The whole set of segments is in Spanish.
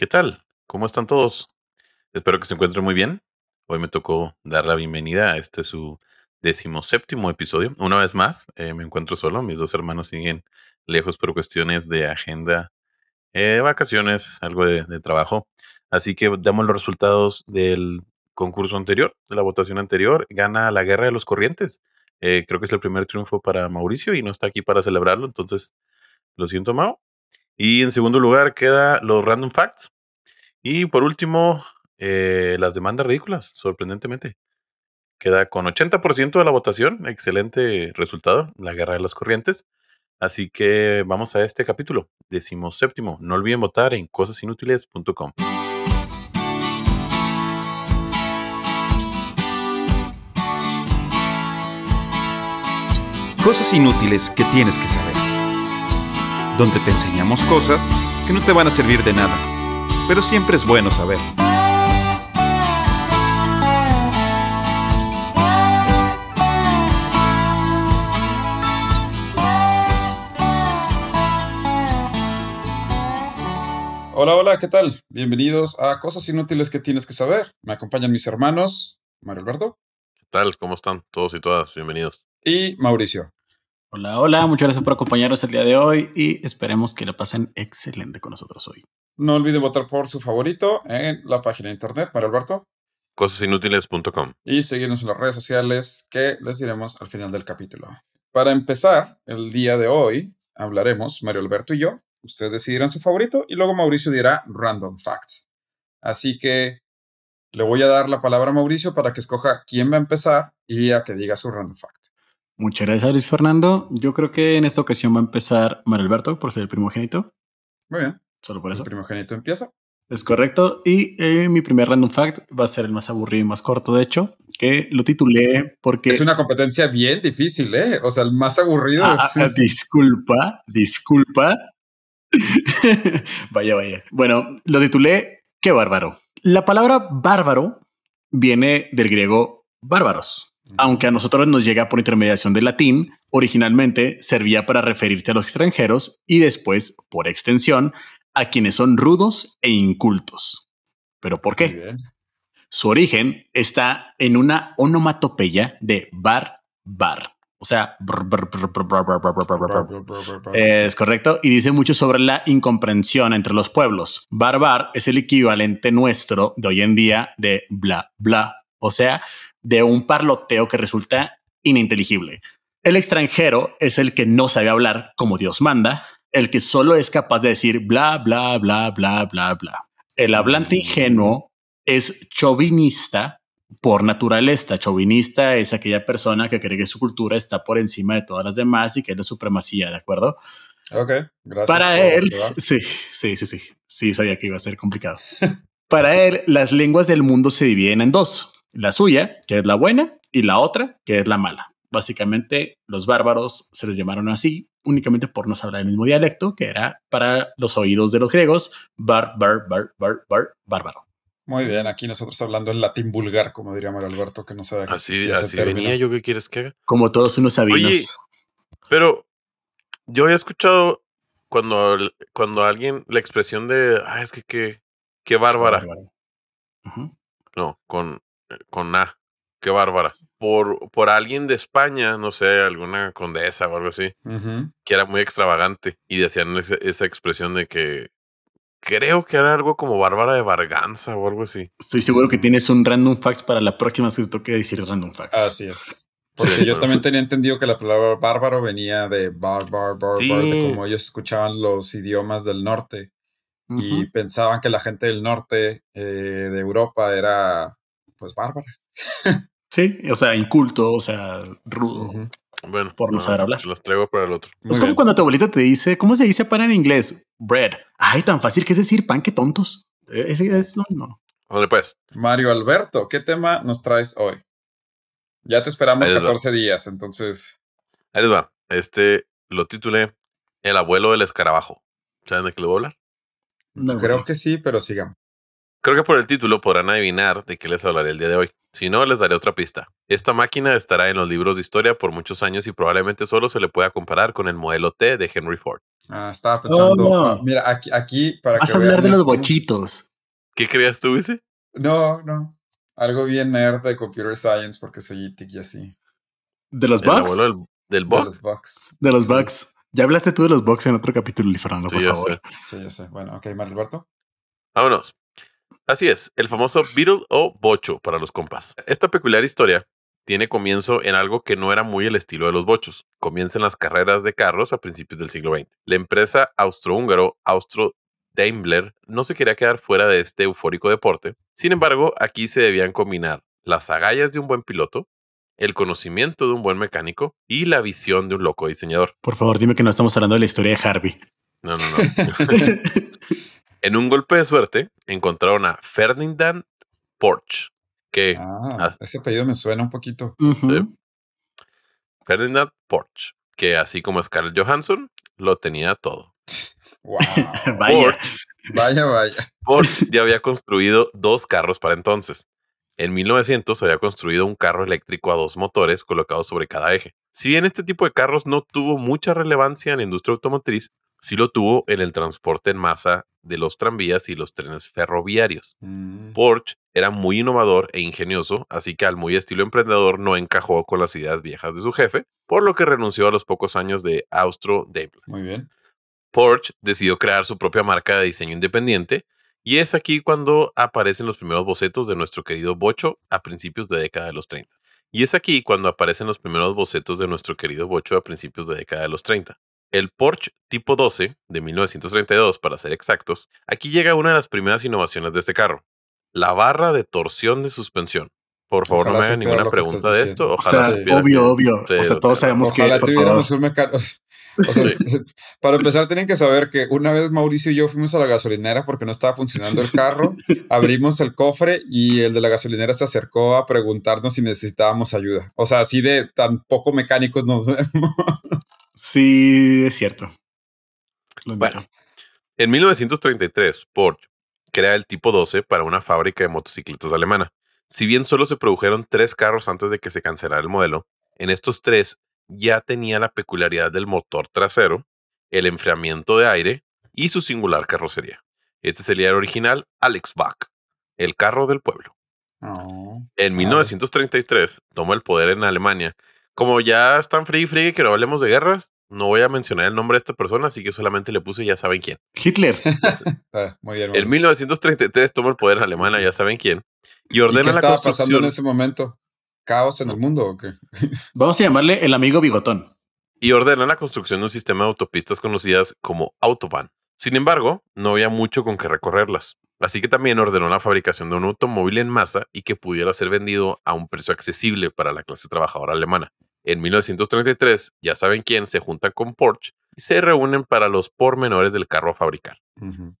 ¿Qué tal? ¿Cómo están todos? Espero que se encuentren muy bien. Hoy me tocó dar la bienvenida a este su decimoséptimo episodio. Una vez más, eh, me encuentro solo. Mis dos hermanos siguen lejos por cuestiones de agenda, eh, vacaciones, algo de, trabajo. Así que damos los resultados del concurso anterior, de la votación anterior. Gana la guerra de los corrientes. Eh, creo que es el primer triunfo para Mauricio y no está aquí para celebrarlo. Entonces, lo siento, Mau. Y en segundo lugar queda los random facts. Y por último, eh, las demandas ridículas, sorprendentemente. Queda con 80% de la votación. Excelente resultado, la guerra de las corrientes. Así que vamos a este capítulo, decimos séptimo. No olviden votar en cosasinútiles.com. Cosas inútiles que tienes que saber. Donde te enseñamos cosas que no te van a servir de nada, pero siempre es bueno saber. Hola, hola, ¿qué tal? Bienvenidos a Cosas Inútiles que tienes que saber. Me acompañan mis hermanos, Mario Alberto ¿Qué tal? ¿Cómo están todos y todas? Bienvenidos. y Mauricio. Hola, hola, muchas gracias por acompañarnos el día de hoy y esperemos que la pasen excelente con nosotros hoy. No olviden votar por su favorito en la página de internet, Mario Alberto, Cosasinútiles.com. y seguirnos en las redes sociales que les diremos al final del capítulo. Para empezar, el día de hoy hablaremos, Mario Alberto y yo, ustedes decidirán su favorito y luego Mauricio dirá random facts. Así que le voy a dar la palabra a Mauricio para que escoja quién va a empezar y a que diga su random fact. Muchas gracias, Luis Fernando. Yo creo que en esta ocasión va a empezar Mario Alberto por ser el primogénito, Muy bien, solo por el eso. primogénito empieza. Es correcto. Y eh, mi primer random fact va a ser el más aburrido y más corto, de hecho, que lo titulé porque... Es una competencia bien difícil, ¿eh? O sea, el más aburrido Ah, es... ah, disculpa, disculpa. vaya, vaya. Bueno, lo titulé Qué bárbaro. La palabra bárbaro viene del griego bárbaros aunque a nosotros nos llega por intermediación del latín, originalmente servía para referirse a los extranjeros y después, por extensión, a quienes son rudos e incultos. ¿Pero por qué? Su origen está en una onomatopeya de bar bar. O sea, es correcto y dice mucho sobre la incomprensión entre los pueblos. Barbar es el equivalente nuestro de hoy en día de bla bla. O sea, de un parloteo que resulta ininteligible. El extranjero es el que no sabe hablar como Dios manda, el que solo es capaz de decir bla bla bla bla bla bla. El hablante ingenuo es chauvinista por naturaleza. Chauvinista es aquella persona que cree que su cultura está por encima de todas las demás y que es la supremacía, ¿de acuerdo? Ok, gracias. Para él, sí, sí, sí, sí, sí, sabía que iba a ser complicado. Para él, las lenguas del mundo se dividen en dos. La suya, que es la buena, y la otra, que es la mala. Básicamente, los bárbaros se les llamaron así únicamente por no hablar el mismo dialecto, que era para los oídos de los griegos, bar, bar, bar, bar, bar, bárbaro. Muy bien, aquí nosotros hablando en latín vulgar, como diría Mario Alberto, que no sabe qué Así, ese así venía yo. ¿Qué quieres que haga? Como todos unos sabinos. Oye, Pero yo había escuchado cuando, cuando alguien la expresión de, ah, es que qué, qué bárbara. No, con, con A. Qué bárbara. Por, por alguien de España, no sé, alguna condesa o algo así, que era muy extravagante y decían ese- esa expresión de que creo que era algo como bárbara de Barganza o algo así. Estoy seguro que tienes un random fact para la próxima vez que te toque decir random facts. Así es. Porque Sí, yo bueno. también tenía entendido que la palabra bárbaro venía de bar, bar, bar, Sí. de como ellos escuchaban los idiomas del norte y pensaban que la gente del norte eh, de Europa era, pues, bárbara. Sí, o sea, inculto, o sea, rudo. Bueno, Por no saber hablar. Los traigo para el otro. Muy es como bien. cuando tu abuelita te dice, ¿cómo se dice pan en inglés? Bread. Ay, tan fácil que es decir pan, que tontos. Eh, Ese es lo mismo. ¿Dónde pues? Mario Alberto, ¿qué tema nos traes hoy? Ya te esperamos Ahí les va. 14 días, entonces. Ahí les va. Este lo titulé El abuelo del escarabajo. ¿Saben de qué le voy a hablar? No, creo que sí, pero sigamos. Creo que por el título podrán adivinar de qué les hablaré el día de hoy. Si no, les daré otra pista. Esta máquina estará en los libros de historia por muchos años y probablemente solo se le pueda comparar con el modelo T de Henry Ford. Ah, estaba pensando. Oh. ah, mira, aquí, aquí para Vas que a hablar de los bochitos. ¿Qué creías tú, ese? No, no. Algo bien nerd de computer science porque soy ITIC y así. ¿De los bugs? abuelo del, del De los bugs. De los Sí, bugs. Ya hablaste tú de los bugs en otro capítulo, Fernando, Sí, por favor. sé. Sí, ya sé. Bueno, ok, Mario Alberto. Vámonos. Así es, el famoso Beetle o bocho para los compas. Esta peculiar historia tiene comienzo en algo que no era muy el estilo de los bochos. Comienza en las carreras de carros a principios del siglo XX. La empresa austrohúngaro Austro Daimler no se quería quedar fuera de este eufórico deporte. Sin embargo, aquí se debían combinar las agallas de un buen piloto, el conocimiento de un buen mecánico y la visión de un loco diseñador. Por favor, dime que no estamos hablando de la historia de Harvey. No, no, no. En un golpe de suerte, encontraron a Ferdinand Porsche, que Ah, ese apellido me suena un poquito. Ferdinand Porsche, que así como Scarlett Johansson, lo tenía todo. Wow. Vaya. Porsche, vaya, vaya. Porsche ya había construido dos carros para entonces. En 1900 había construido un carro eléctrico a dos motores colocados sobre cada eje. Si bien este tipo de carros no tuvo mucha relevancia en la industria automotriz, sí lo tuvo en el transporte en masa de los tranvías y los trenes ferroviarios. Mm, Porsche era muy innovador e ingenioso, así que al muy estilo emprendedor no encajó con las ideas viejas de su jefe, por lo que renunció a los pocos años de Austro Daimler. muy bien. Porsche decidió crear su propia marca de diseño independiente y es aquí cuando aparecen los primeros bocetos de nuestro querido Bocho a principios de década de los 30. Y es aquí cuando aparecen los primeros bocetos de nuestro querido Bocho a principios de década de los 30. El Porsche tipo 12 de 1932, para ser exactos, aquí llega una de las primeras innovaciones de este carro, la barra de torsión de suspensión. Por favor, Ojalá no me hagan ninguna pregunta de esto. O sea, obvio, obvio. Sí, o sea, todos sabemos que es, por favor. un mecánico. O sea, para empezar, tienen que saber que una vez Mauricio y yo fuimos a la gasolinera porque no estaba funcionando el carro. abrimos el cofre y el de la gasolinera se acercó a preguntarnos si necesitábamos ayuda. O sea, así de tan poco mecánicos nos vemos. Sí, es cierto. Lo Bueno. En 1933, Porsche crea el tipo 12 para una fábrica de motocicletas alemana. Si bien solo se produjeron tres carros antes de que se cancelara el modelo, en estos tres ya tenía la peculiaridad del motor trasero, el enfriamiento de aire y su singular carrocería. Este sería el original Alex Bach, el carro del pueblo. No. En Ah, 1933 tomó el poder en Alemania. Como ya están free free que no hablemos de guerras, no voy a mencionar el nombre de esta persona, así que solamente le puse ya saben quién. Hitler. Ah, muy bien. En Mauricio. 1933 toma el poder en Alemania, ya saben quién, y ¿Y ordena qué la estaba pasando en ese momento? ¿Caos en el mundo o qué? Vamos a llamarle el amigo bigotón. y ordena la construcción de un sistema de autopistas conocidas como Autobahn. Sin embargo, no había mucho con que recorrerlas, así que también ordenó la fabricación de un automóvil en masa y que pudiera ser vendido a un precio accesible para la clase trabajadora alemana. En 1933, ya saben quién, se juntan con Porsche y se reúnen para los pormenores del carro a fabricar.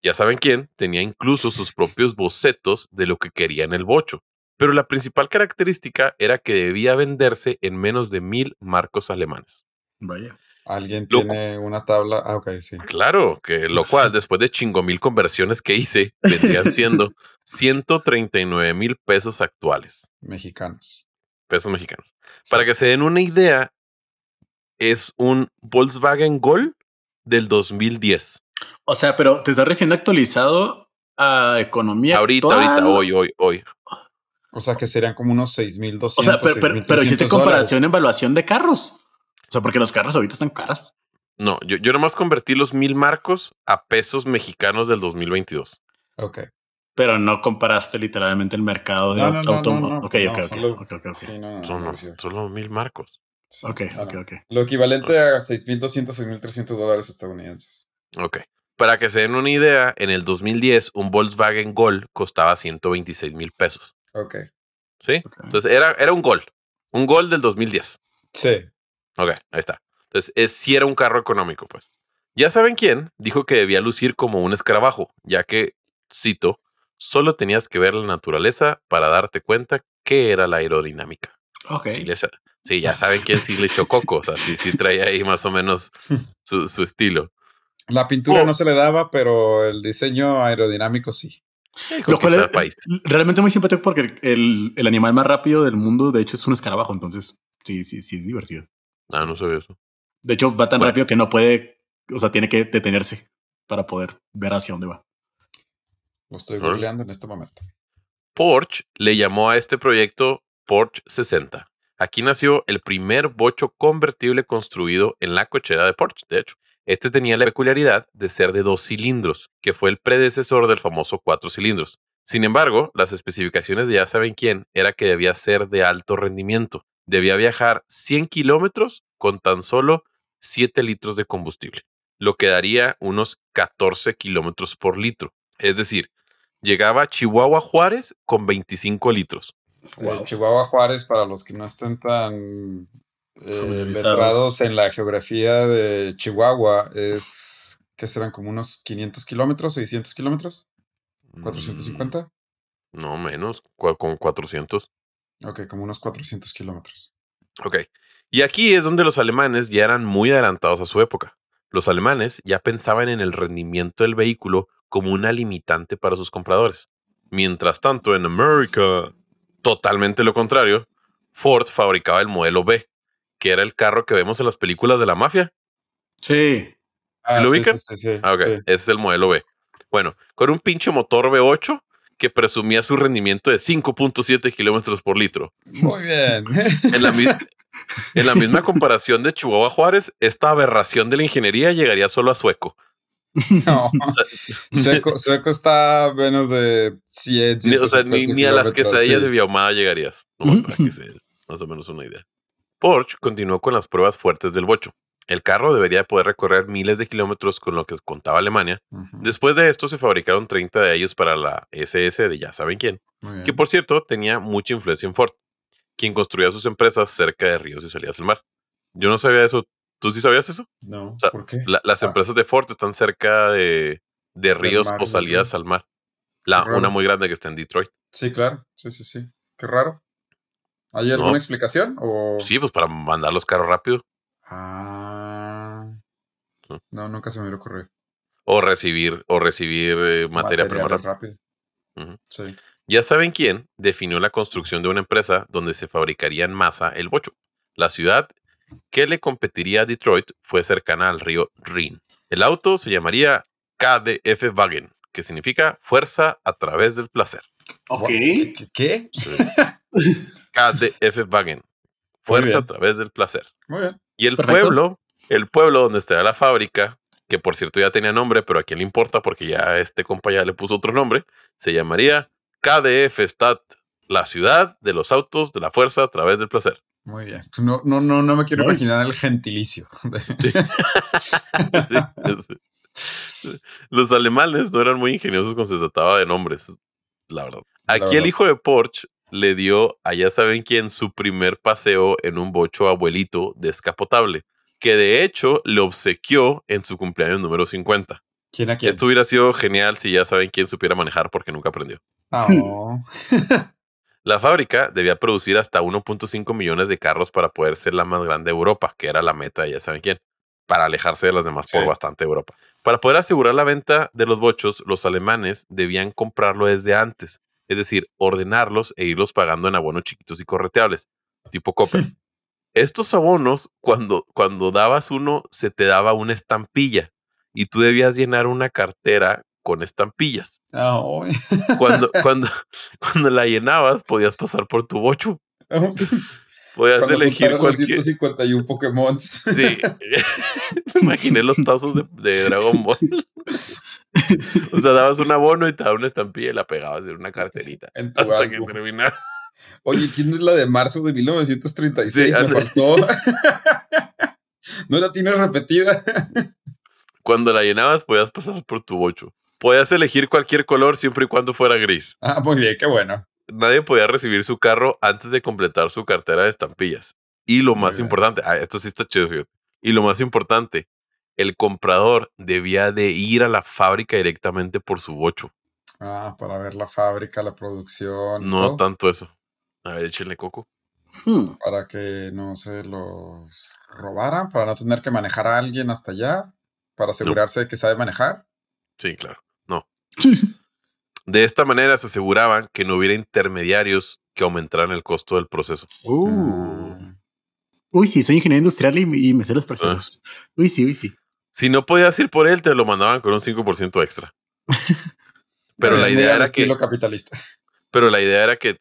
Ya saben quién, tenía incluso sus propios bocetos de lo que quería en el bocho. Pero la principal característica era que debía venderse en menos de mil marcos alemanes. Vaya. ¿Alguien tiene una tabla? Ah, ok, sí. Claro, que lo cual después de chingo mil conversiones que hice, vendrían siendo 139 mil pesos actuales, Mexicanos. Pesos mexicanos. Sí. Para que se den una idea, es un Volkswagen Gol del 2010. O sea, pero te estás refiriendo actualizado a economía. Ahorita, actual? ahorita, hoy, hoy, hoy. O sea, que serían como unos 6.200, O sea, pero, pero, pero hiciste 6.300 comparación, dólares. evaluación de carros. O sea, porque los carros ahorita están caros. No, yo, yo nomás convertí los mil marcos a pesos mexicanos del 2022. Ok. Pero no comparaste literalmente el mercado de No, no, no, auto. no, no, ok, no, ok, ok, solo- ok, ok, ok. Sí, no, no, Son, Mauricio. solo mil marcos. Sí, Ok, ok, ok. Lo equivalente a 6.200, 6.300 dólares estadounidenses. Ok. Para que se den una idea, en el 2010 un Volkswagen Gol costaba 126 mil pesos. Ok. ¿Sí? Entonces era, era un Gol. Un Gol del 2010. Sí. Ok, ahí está. Entonces, es, sí era un carro económico, pues. Ya saben quién dijo que debía lucir como un escarabajo, ya que, cito, solo tenías que ver la naturaleza para darte cuenta qué era la aerodinámica. Ok. Sí, les- sí, ya saben quién sí le echó coco, o sea, sí, sí traía ahí más o menos su, su estilo. La pintura Oh. no se le daba, pero el diseño aerodinámico sí. Lo cual es país. realmente muy simpático porque el, el, animal más rápido del mundo, de hecho, es un escarabajo. Entonces, sí, sí, sí, es divertido. Ah, no sabía eso. De hecho, va tan rápido que no puede, o sea, tiene que detenerse para poder ver hacia dónde va. Lo estoy googleando en este momento. Porsche le llamó a este proyecto Porsche 60. Aquí nació el primer bocho convertible construido en la cochera de Porsche, de hecho. Este tenía la peculiaridad de ser de dos cilindros, que fue el predecesor del famoso cuatro cilindros. Sin embargo, las especificaciones de ya saben quién era que debía ser de alto rendimiento. Debía viajar 100 kilómetros con tan solo 7 litros de combustible, lo que daría unos 14 kilómetros por litro. Es decir, llegaba a Chihuahua Juárez con 25 litros. Eh, Chihuahua Juárez, para los que no estén tan eh, en la geografía de Chihuahua, es que serán como unos 500 kilómetros, 600 kilómetros, 450. Mm, no, menos, con 400. Ok, como unos 400 kilómetros. Ok. Y aquí es donde los alemanes ya eran muy adelantados a su época. Los alemanes ya pensaban en el rendimiento del vehículo como una limitante para sus compradores. Mientras tanto, en América, totalmente lo contrario, Ford fabricaba el modelo B, que era el carro que vemos en las películas de la mafia. Sí. Ah, ¿Lo ubican? Sí, sí, ah, Ese es el modelo B. Bueno, con un pinche motor V8 que presumía su rendimiento de 5.7 kilómetros por litro. Muy bien. en, la, en la misma comparación de Chihuahua Juárez, esta aberración de la ingeniería llegaría solo a Sueco. No, sueco, está menos de 100. Ni, o sea, ni, a las quesadillas de Biahumada llegarías. para que se más o menos una idea. Porsche continuó con las pruebas fuertes del bocho. El carro debería poder recorrer miles de kilómetros con lo que contaba Alemania. Después de esto se fabricaron 30 de ellos para la SS de ya saben quién, que por cierto tenía mucha influencia en Ford, quien construía sus empresas cerca de ríos y salidas del mar. Yo no sabía eso ¿Tú sí sabías eso? No. ¿Por qué? las ah. empresas de Ford están cerca de, ríos o salidas al mar. La, una muy grande que está en Detroit. Sí, claro. Sí, sí, sí. Qué raro. ¿Hay alguna explicación? O... Sí, pues para mandar los carros rápido. Ah. No, nunca se me ocurrió. O recibir, o recibir eh, materia prima rápido. Sí. Ya saben quién definió la construcción de una empresa donde se fabricaría en masa el bocho. La ciudad que le competiría a Detroit fue cercana al río Rin. El auto se llamaría KDF Wagen, que significa fuerza a través del placer. Ok. ¿Qué? KDF Wagen, fuerza a través del placer. Muy bien. Y el pueblo, el pueblo donde estaba la fábrica, que por cierto ya tenía nombre, pero a quién le importa porque ya este compa ya le puso otro nombre, se llamaría KDF Stadt, la ciudad de los autos de la fuerza a través del placer. Muy bien. No, no, no, no me quiero imaginar el gentilicio. Los alemanes no eran muy ingeniosos cuando se trataba de nombres, la verdad. Aquí el hijo de Porsche le dio a ya saben quién su primer paseo en un bocho abuelito descapotable, que de hecho le obsequió en su cumpleaños número 50. ¿Quién a quién? Esto hubiera sido genial si ya saben quién supiera manejar porque nunca aprendió. Oh. La fábrica debía producir hasta 1.5 millones de carros para poder ser la más grande de Europa, que era la meta ya saben quién, para alejarse de las demás por bastante Europa. Para poder asegurar la venta de los bochos, los alemanes debían comprarlo desde antes, es decir, ordenarlos e irlos pagando en abonos chiquitos y correteables, tipo Coppel. Estos abonos, cuando, cuando dabas uno, se te daba una estampilla y tú debías llenar una cartera con estampillas. Cuando, cuando, cuando la llenabas, podías pasar por tu bocho. Podías elegir cualquier. 151 Pokémon. Sí. imaginé los tazos de, Dragon Ball. o sea, dabas un abono y te daba una estampilla y la pegabas en una carterita. hasta que terminara. Oye, ¿quién es la de marzo de 1936? Me faltó. ¿No la tienes repetida? Cuando la llenabas, podías pasar por tu bocho. Podías elegir cualquier color siempre y cuando fuera gris. Ah, muy bien, qué bueno. Nadie podía recibir su carro antes de completar su cartera de estampillas. Y lo más importante, ah, esto sí está chido, fíjate. Y lo más importante, el comprador debía de ir a la fábrica directamente por su bocho. Ah, para ver la fábrica, la producción. No tanto eso. A ver, échenle coco. Hmm. Para que no se los robaran, para no tener que manejar a alguien hasta allá, para asegurarse de que sabe manejar. Sí, claro. De esta manera se aseguraban que no hubiera intermediarios que aumentaran el costo del proceso. Uh. Uy, sí, soy ingeniero industrial y, y me sé los procesos. Uy, sí, uy, sí. Si no podías ir por él, te lo mandaban con un 5% extra. Pero la idea era que capitalista. Pero la idea era que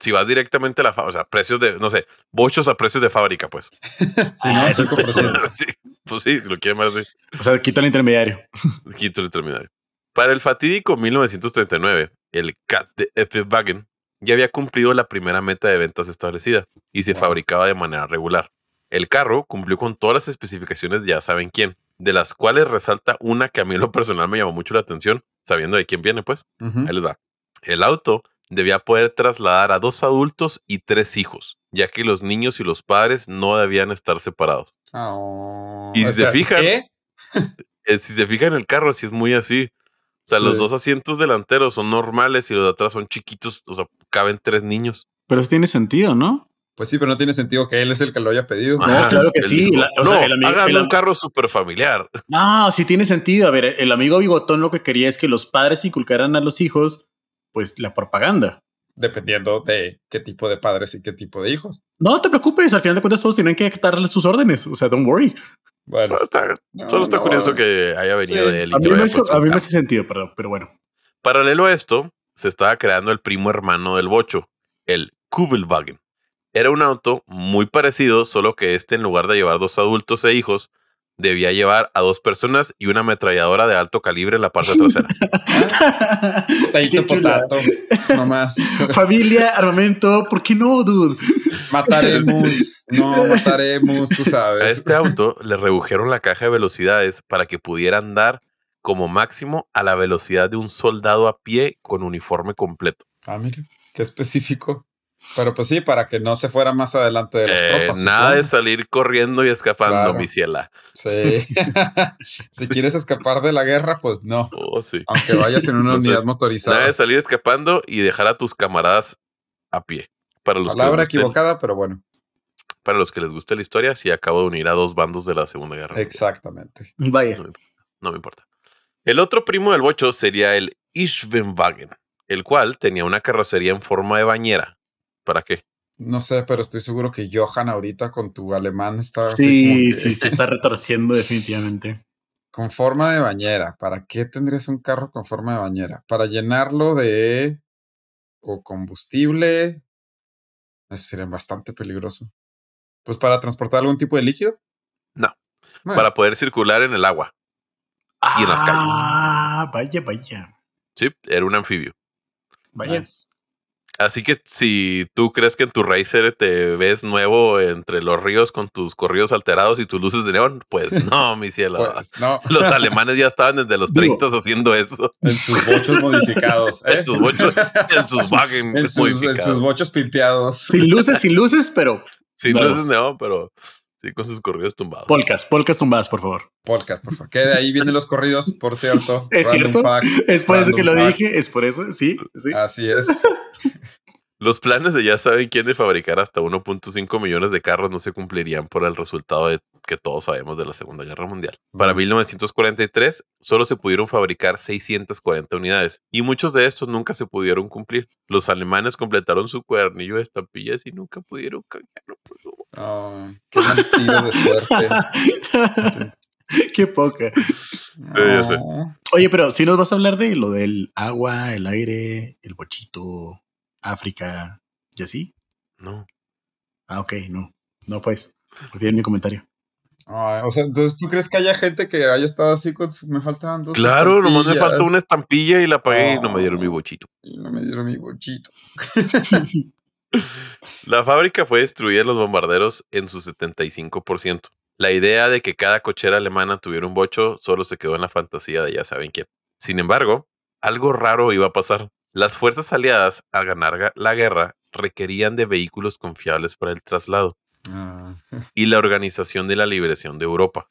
si vas directamente a la fábrica, o sea, precios de, no sé, bochos a precios de fábrica, pues. Sí, Ah, no, eso 5%. sí, pues sí, si lo quieren más así, O sea, quita el intermediario. quito el intermediario. Para el fatídico 1939, el CAT de F. Wagen ya había cumplido la primera meta de ventas establecida y se Wow. fabricaba de manera regular. El carro cumplió con todas las especificaciones de ya saben quién, de las cuales resalta una que a mí en lo personal me llamó mucho la atención, sabiendo de quién viene, pues. Ujú. Ahí les va. El auto debía poder trasladar a dos adultos y tres hijos, ya que los niños y los padres no debían estar separados. Oh, Y si se fijan- ¿Qué? Eh, si se fijan en el carro, sí es muy así. O sea, los dos asientos delanteros son normales y los de atrás son chiquitos, o sea, caben tres niños. Pero eso tiene sentido, ¿no? Pues sí, pero no tiene sentido que él es el que lo haya pedido. No, claro que sí, la- o no, sea, el amigo- hagan el un carro súper familiar. No, sí tiene sentido. A ver, el amigo bigotón lo que quería es que los padres inculcaran a los hijos, pues, la propaganda. Dependiendo de qué tipo de padres y qué tipo de hijos. No te preocupes, al final de cuentas todos tienen que darle sus órdenes. O sea, don't worry. Bueno, No, está- no, solo está no. curioso que haya venido Sí. de él. y A mí, me, puesto a mí me hace sentido, perdón, pero bueno. Paralelo a esto, se estaba creando el primo hermano del bocho, el Kubelwagen. Era un auto muy parecido, solo que este en lugar de llevar dos adultos e hijos, debía llevar a dos personas y una ametralladora de alto calibre en la parte trasera. Taito potato, nomás. Familia, armamento, ¿por qué no, dude? Mataremos, no mataremos, tú A sabes. este auto le redujeron la caja de velocidades para que pudiera andar como máximo a la velocidad de un soldado a pie con uniforme completo. Ah, mira, qué específico. Pero pues sí, para que no se fuera más adelante de las Eh, tropas. nada de salir corriendo y escapando, Claro. mi ciela. Sí. si Sí. quieres escapar de la guerra, pues no. Oh, sí. Aunque vayas en una Entonces, unidad Nada motorizada. de salir escapando y dejar a tus camaradas a pie. Para los, Palabra equivocada, pero bueno, para los que les guste la historia, sí acabo de unir a dos bandos de la Segunda Guerra. Mundial. exactamente. Vaya. No me importa. El otro primo del bocho sería el Ischwenwagen, el cual tenía una carrocería en forma de bañera. ¿Para qué? No sé, pero estoy seguro que Johan ahorita con tu alemán está así Sí, como que sí, se está retorciendo definitivamente. con forma de bañera. ¿Para qué tendrías un carro con forma de bañera? Para llenarlo de o combustible. Eso sería bastante peligroso. Pues para transportar algún tipo de líquido. No. Bueno, Para poder circular en el agua. Y en las calles. Ah, vaya, vaya. Sí, era un anfibio. Vaya. nice. Así que si tú crees que en tu Racer te ves nuevo entre los ríos con tus corridos alterados y tus luces de neón, pues no, mi cielo. Pues no, Los alemanes ya estaban desde los Digo- 30 haciendo eso. en sus bochos modificados. ¿eh? En sus bochos, en sus wagon en, sus, en modificados. sus bochos pimpeados. Sin luces, sin luces, pero Sin Vamos. luces de neón, pero sí con sus corridos tumbados. polcas, polcas tumbadas, por favor. Podcast, por favor. Que de ahí vienen los corridos, por cierto. ¿Es Random cierto? fact, Es por eso que lo dije, es por eso, sí, sí. Así es. Los planes de ya saben quién de fabricar hasta 1.5 millones de carros no se cumplirían por el resultado de que todos sabemos de la Segunda Guerra Mundial. Para Mm. 1943 solo se pudieron fabricar 640 unidades y muchos de estos nunca se pudieron cumplir. Los alemanes completaron su cuadernillo de estampillas y nunca pudieron cambiarlo. por favor. Oh, qué de suerte. Qué poca. No. Oye, pero si nos vas a hablar de lo del agua, el aire, el bochito, África y así. No. Ah, ok, no. No, pues. Olviden mi comentario. Ay, o sea, entonces tú crees que haya gente que haya estado así con su... Me faltaban dos. Claro, nomás me falta una estampilla y la pagué y no me dieron mi bochito. Y no me dieron mi bochito. La fábrica fue destruida en los bombarderos en su 75%. La idea de que cada cochera alemana tuviera un bocho solo se quedó en la fantasía de ya saben quién. Sin embargo, algo raro iba a pasar. Las fuerzas aliadas a ganar ga- la guerra requerían de vehículos confiables para el traslado Ah, y la organización de la liberación de Europa.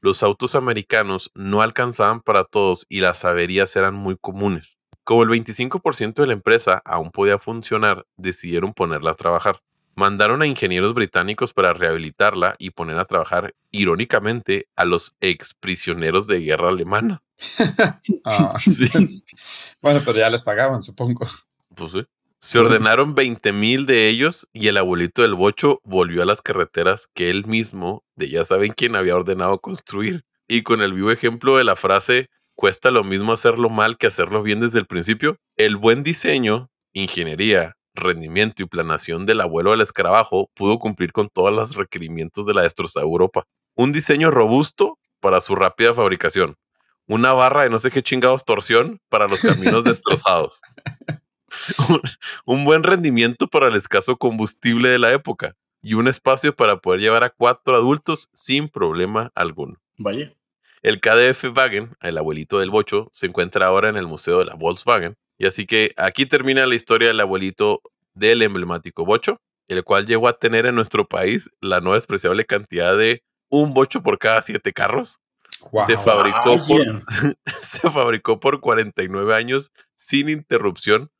Los autos americanos no alcanzaban para todos y las averías eran muy comunes. Como el 25% de la empresa aún podía funcionar, decidieron ponerla a trabajar. Mandaron a ingenieros británicos para rehabilitarla y poner a trabajar, irónicamente, a los ex prisioneros de guerra alemana. Ah, Sí. Bueno, pero ya les pagaban, supongo. Pues sí. Se ordenaron 20 mil de ellos y el abuelito del bocho volvió a las carreteras que él mismo, de ya saben quién, había ordenado construir. Y con el vivo ejemplo de la frase, cuesta lo mismo hacerlo mal que hacerlo bien desde el principio, el buen diseño, ingeniería, rendimiento y planación del abuelo del escarabajo pudo cumplir con todos los requerimientos de la destrozada Europa. Un diseño robusto para su rápida fabricación. Una barra de no sé qué chingados torsión para los caminos destrozados un, un buen rendimiento para el escaso combustible de la época y un espacio para poder llevar a cuatro adultos sin problema alguno. Vaya. El KDF Wagen, el abuelito del bocho, se encuentra ahora en el Museo de la Volkswagen. Y así que aquí termina la historia del abuelito del emblemático bocho, el cual llegó a tener en nuestro país la no despreciable cantidad de un bocho por cada siete carros. Wow. Se fabricó por, se fabricó por 49 años sin interrupción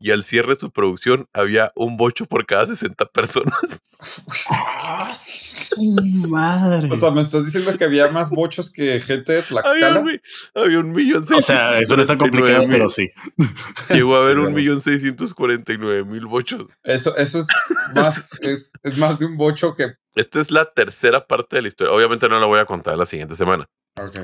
y al cierre de su producción había un bocho por cada 60 personas. Su madre. O sea, me estás diciendo que había más bochos que gente de Había Tlaxcala. un, había un millón O sea, eso no es tan complicado, pero sí. Llegó a haber Sí, un millón seiscientos cuarenta y nueve mil bochos. Eso, eso es más, es, es más de un bocho que. Esta es la tercera parte de la historia. Obviamente no la voy a contar la siguiente semana,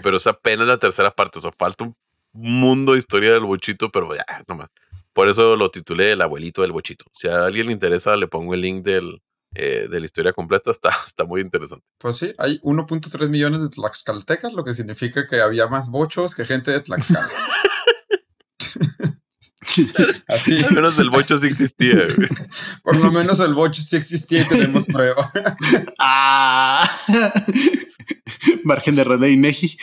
pero es apenas la tercera parte. O sea, falta un mundo de historia del bochito, pero ya, nomás. Por eso lo titulé El abuelito del bochito. Si a alguien le interesa, le pongo el link del, eh, de la historia completa. Está, está muy interesante. Pues sí, hay 1.3 millones de tlaxcaltecas, lo que significa que había más bochos que gente de Tlaxcala. Así, Al menos el bocho sí existía. güey. por lo menos el bocho sí existía y tenemos prueba. Ah. Margen de red de Inegi.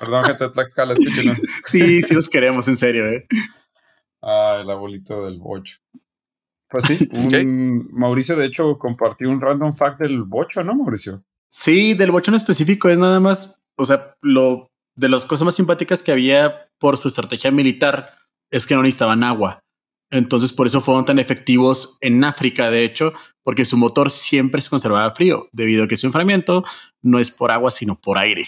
Perdón, gente de Tlaxcala, escúchenos. Sí, sí los queremos, en serio, eh. Ah, el abuelito del bocho. Pues sí, un- Mauricio de hecho compartió un random fact del bocho, ¿no, Mauricio? Sí, del bocho en específico es nada más, o sea, lo de las cosas más simpáticas que había por su estrategia militar es que no necesitaban agua. Entonces, por eso fueron tan efectivos en África, de hecho, porque su motor siempre se conservaba frío, debido a que su enfriamiento no es por agua, sino por aire.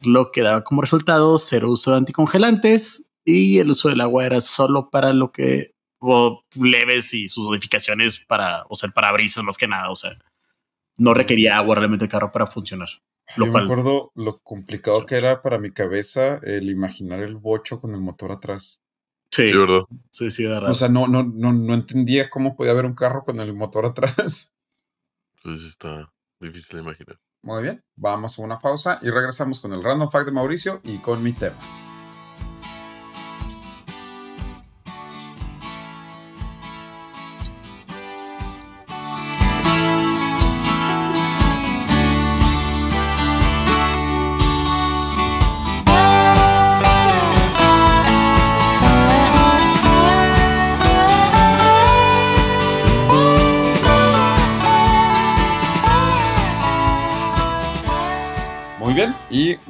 Lo que daba como resultado cero uso de anticongelantes y el uso del agua era solo para lo que leves y sus modificaciones para, o sea, el parabrisas más que nada. O sea, no requería agua realmente el carro para funcionar. Lo Yo cual- me acuerdo lo complicado que era para mi cabeza el imaginar el bocho con el motor atrás. Sí, Sí, ¿verdad? sí, sí, de. O sea, no, no, no, no entendía cómo podía haber un carro con el motor atrás. Pues está difícil de imaginar. Muy bien, vamos a una pausa y regresamos con el random fact de Mauricio y con mi tema.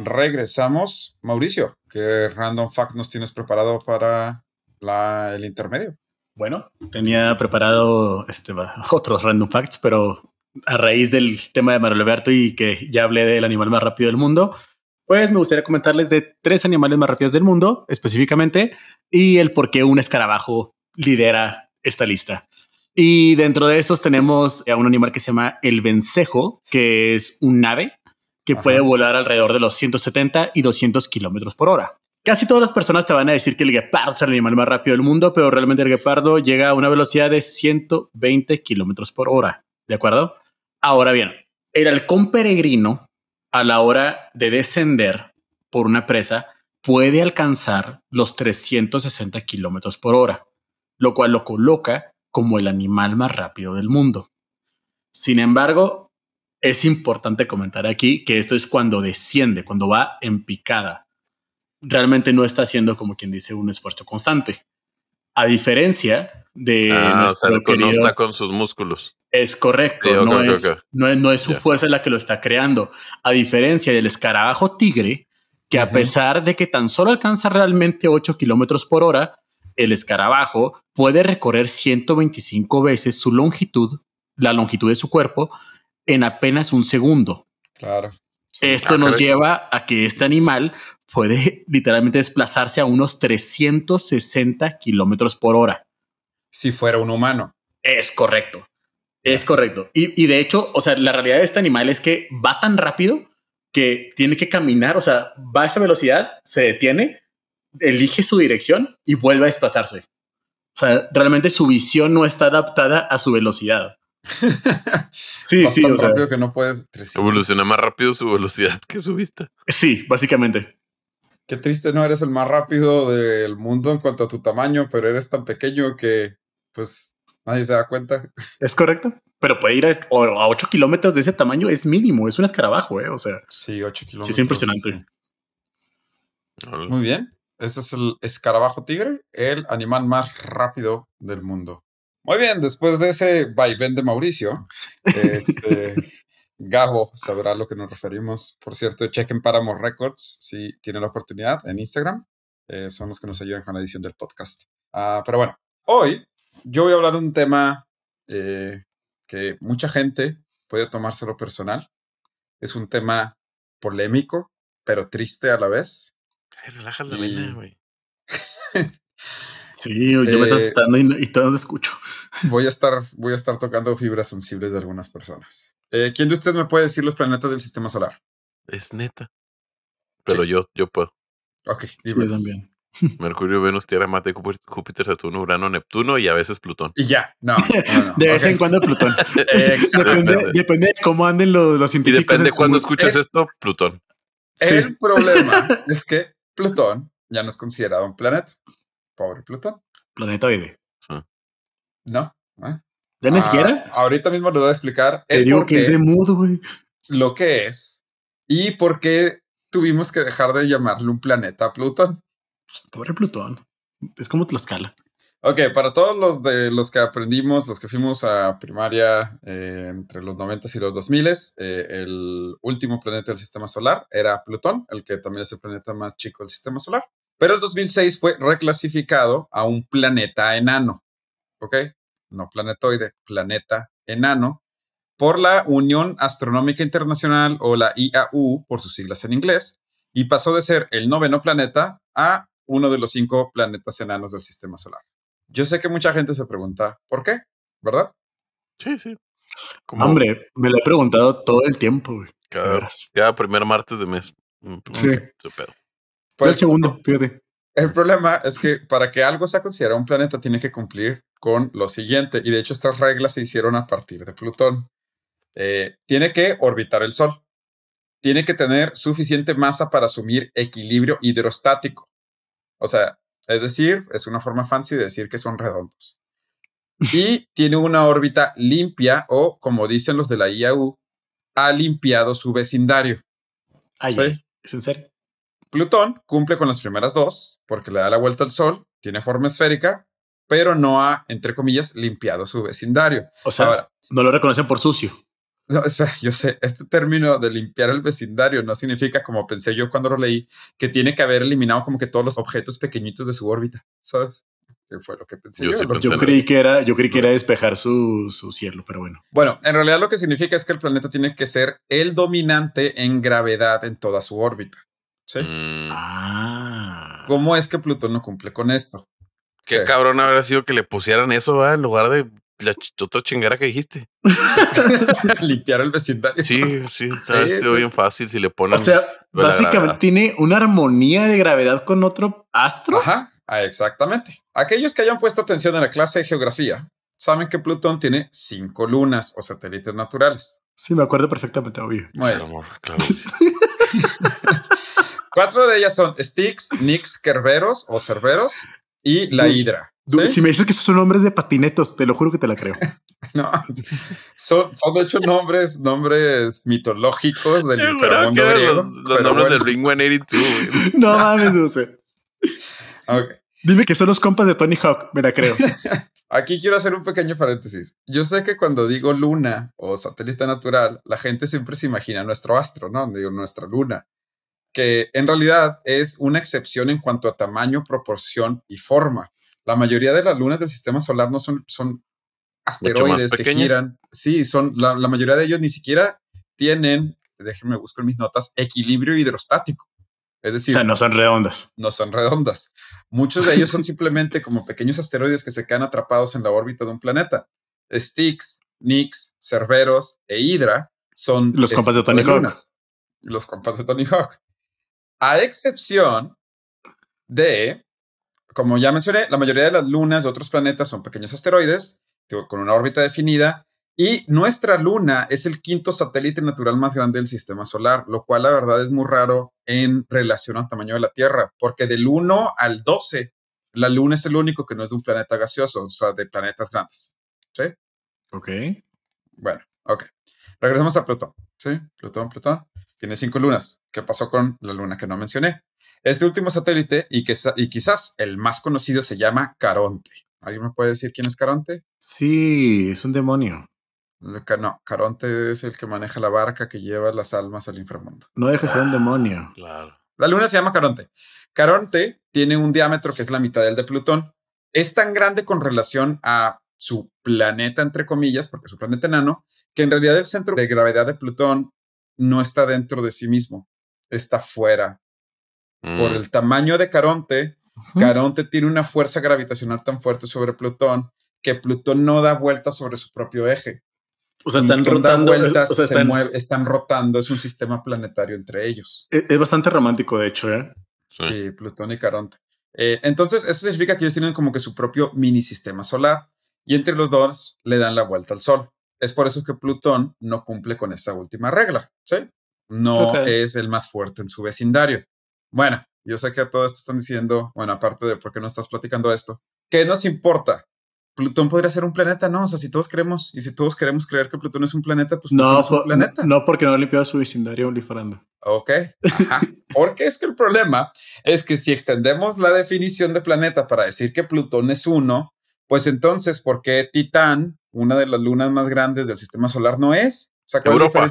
Regresamos. Mauricio, ¿qué random fact nos tienes preparado para la, el intermedio? Bueno, tenía preparado este, otros random facts, pero a raíz del tema de Mario Alberto y que ya hablé del animal más rápido del mundo, pues me gustaría comentarles de tres animales más rápidos del mundo específicamente y el por qué un escarabajo lidera esta lista. Y dentro de estos tenemos a un animal que se llama el vencejo, que es un ave que Ajá. puede volar alrededor de los 170 y 200 kilómetros por hora. Casi todas las personas te van a decir que el guepardo es el animal más rápido del mundo, pero realmente el guepardo llega a una velocidad de 120 kilómetros por hora. ¿De acuerdo? Ahora bien, el halcón peregrino, a la hora de descender por una presa, puede alcanzar los 360 kilómetros por hora, lo cual lo coloca como el animal más rápido del mundo. Sin embargo, es importante comentar aquí que esto es cuando desciende, cuando va en picada. Realmente no está haciendo como quien dice un esfuerzo constante. A diferencia de ah, o sea, nuestro no querido- está con sus músculos. es correcto, Sí, no, es, no es no es su fuerza la que lo está creando. A diferencia del escarabajo tigre, que a pesar de que tan solo alcanza realmente 8 kilómetros por hora, el escarabajo puede recorrer 125 veces su longitud, la longitud de su cuerpo, en apenas un segundo. Claro. Esto Ah, nos lleva a que este animal puede literalmente desplazarse a unos 360 kilómetros por hora. Si fuera un humano. Es correcto. Es correcto. Y, y de hecho, o sea, la realidad de este animal es que va tan rápido que tiene que caminar, o sea, va a esa velocidad, se detiene, elige su dirección y vuelve a desplazarse. O sea, realmente su visión no está adaptada a su velocidad. Sí, Vas sí, tan o sea, rápido que no puedes. 300. Evoluciona más rápido su velocidad que su vista. sí, básicamente. Qué triste, no eres el más rápido del mundo en cuanto a tu tamaño, pero eres tan pequeño que, pues, nadie se da cuenta. Es correcto. Pero puede ir a, a 8 kilómetros de ese tamaño, es mínimo, es un escarabajo, ¿eh? O sea, Sí, 8 kilómetros. sí es impresionante. Muy bien. Ese es el escarabajo tigre, el animal más rápido del mundo. Muy bien, después de ese vaivén de Mauricio, este, Gabo sabrá a lo que nos referimos. Por cierto, chequen Paramore Records si tienen la oportunidad en Instagram. Eh, son los que nos ayudan con la edición del podcast. Ah, pero bueno, hoy yo voy a hablar de un tema eh, que mucha gente puede tomárselo personal. Es un tema polémico, pero triste a la vez. Ay, relaja la Y- vena, güey. Sí, yo me estás Eh, asustando y, no- y todos escucho. Voy a estar, voy a estar tocando fibras sensibles de algunas personas. Eh, ¿Quién de ustedes me puede decir los planetas del sistema solar? Es neta. Pero yo, yo puedo. Ok, Sí, también. Mercurio, Venus, Tierra, Marte, Júpiter, Saturno, Urano, Neptuno y a veces Plutón. Y ya, no. no, no, De vez en cuando Plutón. Depende, Depende. depende de cómo anden los, los Y científicos. depende en su- cuando escuches Eh, esto, Plutón. Sí. El problema es que Plutón ya no es considerado un planeta. Pobre Plutón. Planetoide. No. ¿eh? ¿Ya ni Ah, siquiera? Ahorita mismo les voy a explicar Te digo que es de mood, güey. lo que es y por qué tuvimos que dejar de llamarle un planeta a Plutón. Pobre Plutón. Es como Tlaxcala. Ok, para todos los de los que aprendimos, los que fuimos a primaria eh, entre los 90 y los 2000, eh, el último planeta del sistema solar era Plutón, el que también es el planeta más chico del sistema solar. Pero el 2006 fue reclasificado a un planeta enano, ¿ok? No planetoide, planeta enano, por la Unión Astronómica Internacional o la IAU, por sus siglas en inglés, y pasó de ser el noveno planeta a uno de los cinco planetas enanos del sistema solar. Yo sé que mucha gente se pregunta, ¿por qué? ¿Verdad? Sí, sí. Hombre, me lo he preguntado todo el tiempo, güey. cada, cada primer martes de mes. Mm, pues, Sí. su pedo. Yo Pues el segundo, fíjate. el problema es que para que algo sea considerado un planeta tiene que cumplir con lo siguiente, y de hecho estas reglas se hicieron a partir de Plutón. Eh, tiene que orbitar el Sol. Tiene que tener suficiente masa para asumir equilibrio hidrostático. O sea, es decir, es una forma fancy de decir que son redondos. Y tiene una órbita limpia o, como dicen los de la IAU, ha limpiado su vecindario. Ay, Sí. ¿Es en serio? Plutón cumple con las primeras dos porque le da la vuelta al Sol, tiene forma esférica, pero no ha, entre comillas, limpiado su vecindario. O sea, Ahora, no lo reconocen por sucio. no, espera, yo sé, este término de limpiar el vecindario no significa, como pensé yo cuando lo leí, que tiene que haber eliminado como que todos los objetos pequeñitos de su órbita, ¿sabes? Que fue lo que pensé Yo yo. sí pensé creí que era, yo creí que era despejar su, su cielo, pero bueno. Bueno, en realidad lo que significa es que el planeta tiene que ser el dominante en gravedad en toda su órbita. ¿Sí? Mm, Ah. ¿Cómo es que Plutón no cumple con esto? Qué cabrón habrá sido que le pusieran eso ¿va? en lugar de la ch- otra chingara que dijiste. Limpiar el vecindario. Sí, sí, está Sí, bien sí. fácil si le O ponen. sea, de la básicamente tiene una armonía de gravedad con otro astro. Ajá, ah, exactamente. Aquellos que hayan puesto atención en la clase de geografía saben que Plutón tiene cinco lunas o satélites naturales. Sí, me acuerdo perfectamente, obvio. Bien. amor, claro. Cuatro de ellas son Styx, Nix, Kerberos o Cerberos y la Du- Hidra. Si me dices que esos son nombres de patinetos, te lo juro que te la creo. No, son, son de hecho nombres, nombres mitológicos del inframundo griego. los, nombres bueno, de Ring 182, güey. No mames, Dulce. ok. Dime que son los compas de Tony Hawk, me la creo. Aquí quiero hacer un pequeño paréntesis. Yo sé que cuando digo luna o satélite natural, la gente siempre se imagina nuestro astro, ¿no? Digo, nuestra luna, que en realidad es una excepción en cuanto a tamaño, proporción y forma. La mayoría de las lunas del sistema solar no son, son asteroides que giran. Sí, son la, la, mayoría de ellos ni siquiera tienen, déjenme buscar mis notas, equilibrio hidrostático. Es decir, o sea, no son redondas. No son redondas. Muchos de ellos son simplemente como pequeños asteroides que se quedan atrapados en la órbita de un planeta. Styx, Nix, Cerberos e Hydra son los compas de Tony Hawk. Los compas de Tony Hawk. A excepción de, como ya mencioné, la mayoría de las lunas de otros planetas son pequeños asteroides con una órbita definida y nuestra luna es el quinto satélite natural más grande del sistema solar, lo cual la verdad es muy raro en relación al tamaño de la Tierra, porque del 1 al 12, la luna es el único que no es de un planeta gaseoso, o sea, de planetas grandes. ¿Sí? Ok. Bueno, ok. Regresamos a Plutón. ¿Sí? Plutón, Plutón. Tiene cinco lunas. ¿Qué pasó con la luna que no mencioné? Este último satélite, y, que, y quizás el más conocido, se llama Caronte. ¿Alguien me puede decir quién es Caronte? Sí, es un demonio. No, Caronte es el que maneja la barca que lleva las almas al inframundo. No deja de ser un demonio. Claro. La luna se llama Caronte. Caronte tiene un diámetro que es la mitad del de Plutón. Es tan grande con relación a su planeta, entre comillas, porque es un planeta enano, que en realidad el centro de gravedad de Plutón no está dentro de sí mismo, está fuera. Por mm. el tamaño de Caronte, Caronte tiene una fuerza gravitacional tan fuerte sobre Plutón que Plutón no da vueltas sobre su propio eje. O sea, están rotando. Vueltas, están, rotando, es un sistema planetario entre ellos. Es, bastante romántico, de hecho, ¿eh? Sí, Plutón y Caronte. Eh, entonces, eso significa que ellos tienen como que su propio mini sistema solar y entre los dos le dan la vuelta al Sol. Es por eso que Plutón no cumple con esta última regla, ¿sí? No es el más fuerte en su vecindario. Bueno, yo sé que a todo esto están diciendo, bueno, aparte de por qué no estás platicando esto, ¿qué nos importa? Plutón podría ser un planeta, ¿no? O sea, si todos creemos y si todos queremos creer que Plutón es un planeta, pues no, es un planeta. No, porque no ha limpiado su vecindario lifarando. Ok. porque es que el problema es que si extendemos la definición de planeta para decir que Plutón es uno, pues entonces, ¿por qué Titán, una de las lunas más grandes del sistema solar, no es? O sea, ¿cuál Europa.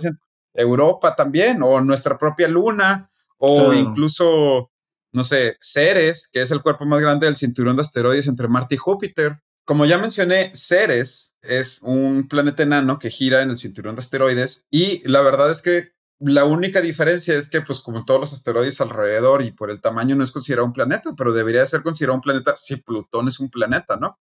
Europa también, o nuestra propia luna, o incluso, no sé, Ceres, que es el cuerpo más grande del cinturón de asteroides entre Marte y Júpiter. Como ya mencioné, Ceres es un planeta enano que gira en el cinturón de asteroides y la verdad es que la única diferencia es que, pues como todos los asteroides alrededor y por el tamaño no es considerado un planeta, pero debería ser considerado un planeta si Plutón es un planeta, ¿no?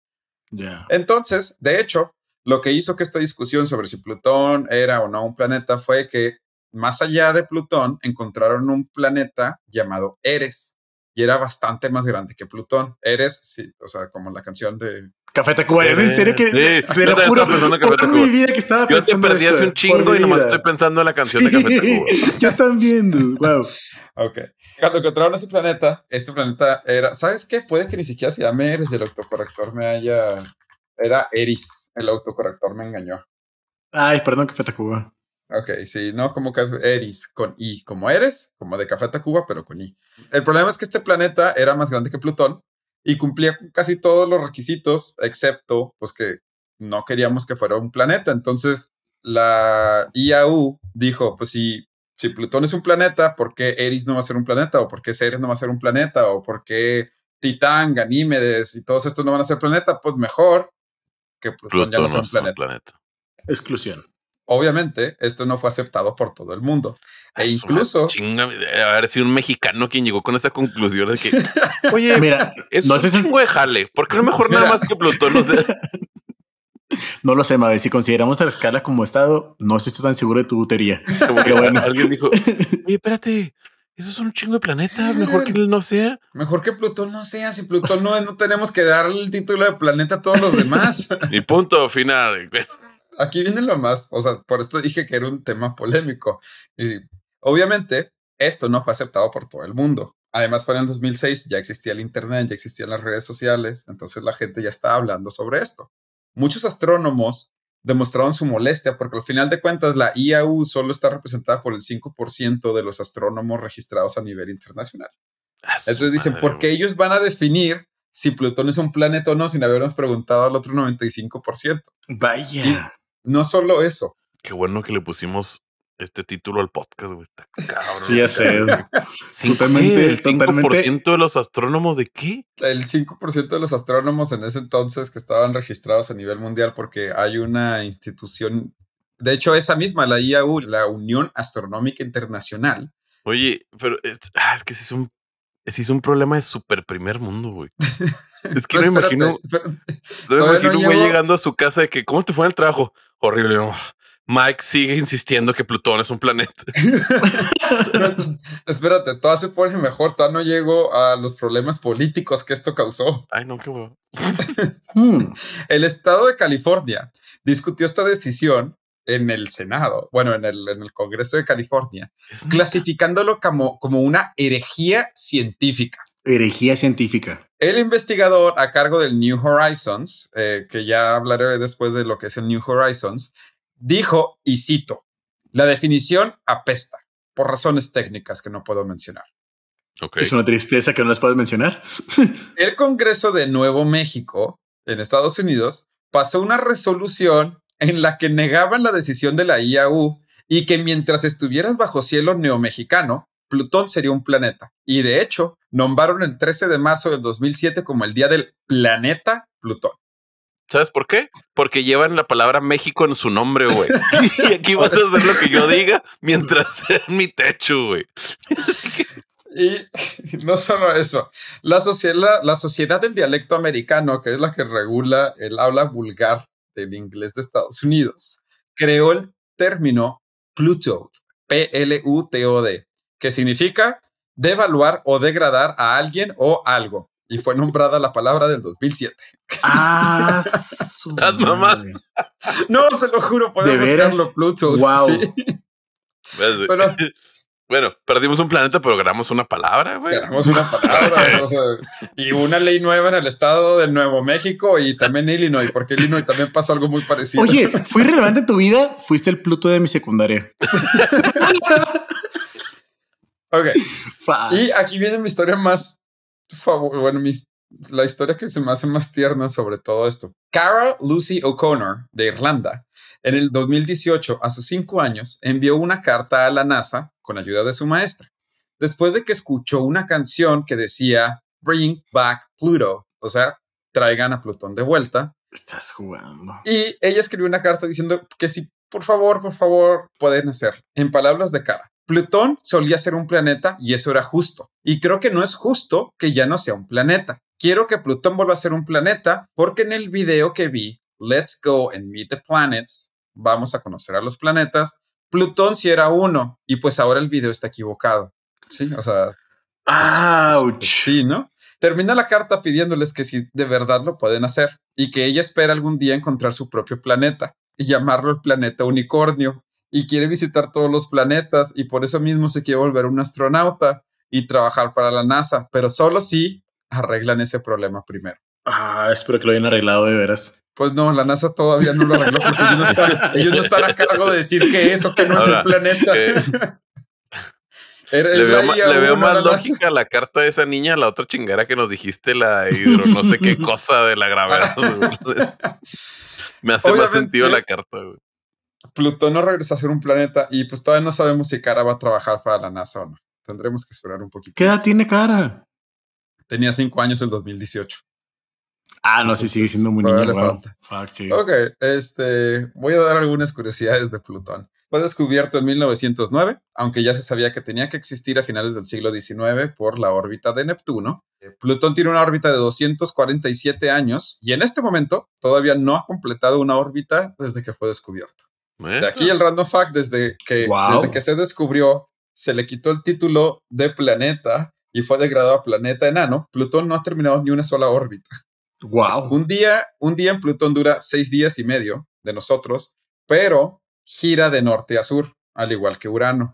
Ya. Entonces, de hecho, lo que hizo que esta discusión sobre si Plutón era o no un planeta fue que más allá de Plutón encontraron un planeta llamado Eres y era bastante más grande que Plutón. Eres, sí, o sea, como la canción de Café Tacuba, ¿es en serio que sí, te lo juro por mi vida que estaba Yo te perdí hace un chingo y nomás estoy pensando en la canción de Café Tacuba. Yo también, dude. Wow. ok. Cuando encontraron ese planeta, este planeta era, ¿sabes qué? Puede que ni siquiera se llame Eris, el autocorrector me haya era Eris, el autocorrector me engañó. Ay, perdón, Café Tacuba. Ok, sí, no como Eris con I, como eres, como de Café Tacuba, pero con I. El problema es que este planeta era más grande que Plutón y cumplía casi todos los requisitos, excepto pues que no queríamos que fuera un planeta. Entonces la IAU dijo, pues si, si Plutón es un planeta, ¿por qué Eris no va a ser un planeta? ¿O por qué Ceres no va a ser un planeta? ¿O por qué Titán, Ganímedes y todos estos no van a ser planeta? Pues mejor que Plutón, ya no sea un planeta. Exclusión. Obviamente, esto no fue aceptado por todo el mundo. E incluso. Chinga, haber sido un mexicano quien llegó con esa conclusión de que, oye, mira, es no un chingo de jale. ¿Por qué no mejor nada más que Plutón? No, sé. no lo sé, Mabe. Si consideramos la escala como estado, no estoy tan seguro de tu butería. Como que bueno, alguien dijo, oye, espérate, esos son un chingo de planetas. Mejor que él no sea. Mejor que Plutón no sea. Si Plutón no es, no tenemos que darle el título de planeta a todos los demás. y punto final aquí viene lo más, o sea, por esto dije que era un tema polémico. Y obviamente, esto no fue aceptado por todo el mundo. Además, fue en el 2006, ya existía el Internet, ya existían las redes sociales, entonces la gente ya estaba hablando sobre esto. Muchos astrónomos demostraron su molestia porque al final de cuentas la IAU solo está representada por el 5% de los astrónomos registrados a nivel internacional. Entonces dicen, ¿por qué ellos van a definir si Plutón es un planeta o no sin habernos preguntado al otro 95%? Vaya. No solo eso. Qué bueno que le pusimos este título al podcast, güey. Está cabrón. Sí, ya sé. Cinco- Totalmente. ¿El 5% totalmente. de los astrónomos de qué? El 5% de los astrónomos en ese entonces que estaban registrados a nivel mundial porque hay una institución, de hecho esa misma, la IAU, la Unión Astronómica Internacional, Oye, pero es, ah, es que sí es un, sí es un problema de super primer mundo, güey. Es que no me espérate, imagino, espérate. no me imagino güey llegando a su casa de que, ¿cómo te fue en el trabajo? Horrible. no. Mike sigue insistiendo que Plutón es un planeta. Espérate, todo se pone mejor, todavía no llego a los problemas políticos que esto causó. Ay, no, qué huevo. Hmm. El estado de California discutió esta decisión en el Senado, bueno, en el, en el Congreso de California, Es clasificándolo como, como una herejía científica. Herejía científica. El investigador a cargo del New Horizons, eh, que ya hablaré después de lo que es el New Horizons, dijo, y cito, la definición apesta por razones técnicas que no puedo mencionar. Ok. Es una tristeza que no les puedes mencionar. El Congreso de Nuevo México, en Estados Unidos, pasó una resolución en la que negaban la decisión de la IAU y que mientras estuvieras bajo cielo neomexicano, Plutón sería un planeta. Y de hecho, nombraron el 13 de marzo del 2007 como el día del planeta Plutón. ¿Sabes por qué? Porque llevan la palabra México en su nombre, güey. y aquí vas a hacer lo que yo diga mientras sea en mi techo, güey. Y no solo eso, la sociedad, la sociedad del dialecto americano, que es la que regula el habla vulgar del inglés de Estados Unidos, creó el término Pluto, P-L-U-T-O-D, que significa devaluar o degradar a alguien o algo. Y fue nombrada la palabra del 2007. Ah, su madre. No, te lo juro, puedes ¿De veras? buscarlo, Pluto. Wow. Sí, ¿Ves, güey? Pero- bueno, perdimos un planeta, pero ganamos una palabra, güey. Tenemos una palabra, o sea, y una ley nueva en el estado de Nuevo México y también Illinois, porque Illinois también pasó algo muy parecido. Oye, ¿fue relevante en tu vida? Fuiste el Pluto de mi secundaria. Ok, y aquí viene mi historia más, favor, bueno, mi, la historia que se me hace más tierna sobre todo esto. Cara Lucy O'Connor, de Irlanda, en el 2018, a sus cinco años, envió una carta a la NASA con ayuda de su maestra, después de que escuchó una canción que decía Bring Back Pluto, o sea, traigan a Plutón de vuelta, Estás jugando. Y ella escribió una carta diciendo que si, por favor, por favor, pueden hacer. En palabras de cara, Plutón solía ser un planeta y eso era justo. Y creo que no es justo que ya no sea un planeta. Quiero que Plutón vuelva a ser un planeta porque en el video que vi, Let's Go and Meet the Planets, vamos a conocer a los planetas, Plutón sí era uno y pues ahora el video está equivocado. Sí, o sea, Ouch. pues sí, ¿no? Termina la carta pidiéndoles que si de verdad lo pueden hacer y que ella espera algún día encontrar su propio planeta y llamarlo el planeta unicornio y quiere visitar todos los planetas y por eso mismo se quiere volver un astronauta y trabajar para la NASA, pero solo si arreglan ese problema primero. Ah, espero que lo hayan arreglado de veras. Pues no, la NASA todavía no lo arregló porque ellos no están, ellos no están a cargo de decir que eso que no es un planeta. eh, Le veo, ma- IA, le veo no más la lógica la carta de esa niña, a la otra chingera que nos dijiste, la hidro, no sé qué cosa de la gravedad. Me hace más sentido la carta, güey. Plutón no regresa a ser un planeta y pues todavía no sabemos si Cara va a trabajar para la NASA o no. Tendremos que esperar un poquito. ¿Qué edad más. tiene cara? Tenía cinco años el 2018. Ah, no, sí, sigue siendo muy niño. Fuck, sí. Ok, este, voy a dar algunas curiosidades de Plutón. Fue descubierto en 1909, aunque ya se sabía que tenía que existir a finales del siglo XIX por la órbita de Neptuno. Eh, Plutón tiene una órbita de 247 años y en este momento todavía no ha completado una órbita desde que fue descubierto. De aquí el random fact, desde que, Wow. desde que se descubrió, se le quitó el título de planeta y fue degradado a planeta enano. Plutón no ha terminado ni una sola órbita. Wow. Un día, un día en Plutón dura seis días y medio de nosotros, pero gira de norte a sur, al igual que Urano.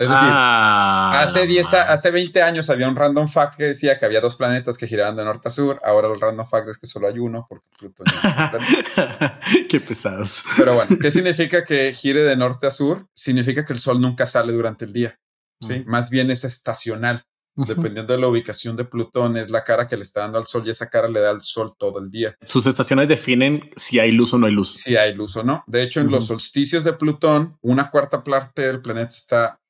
Es decir, Ah, hace, la 10, a- hace 20 años había un random fact que decía que había dos planetas que giraban de norte a sur. Ahora el random fact es que solo hay uno, porque Plutón no. Qué pesados. Pero bueno, ¿qué significa que gire de norte a sur? Significa que el sol nunca sale durante el día. ¿sí? Más bien es estacional. Dependiendo de la ubicación de Plutón, es la cara que le está dando al Sol y esa cara le da al Sol todo el día. Sus estaciones definen si hay luz o no hay luz. Si hay luz o no. De hecho, en los solsticios de Plutón, una cuarta parte del planeta está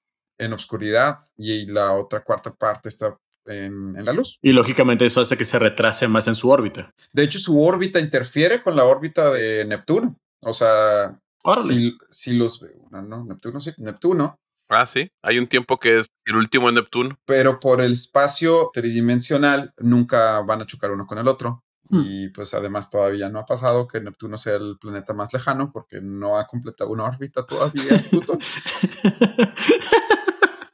en oscuridad y la otra cuarta parte está en, en, la luz. Y lógicamente eso hace que se retrase más en su órbita. De hecho, su órbita interfiere con la órbita de Neptuno. O sea, si, si, los... No, no, Neptuno sí. Neptuno Ah, sí. Hay un tiempo que es el último en Neptuno. Pero por el espacio tridimensional nunca van a chocar uno con el otro. Hmm. Y pues además todavía no ha pasado que Neptuno sea el planeta más lejano porque no ha completado una órbita todavía.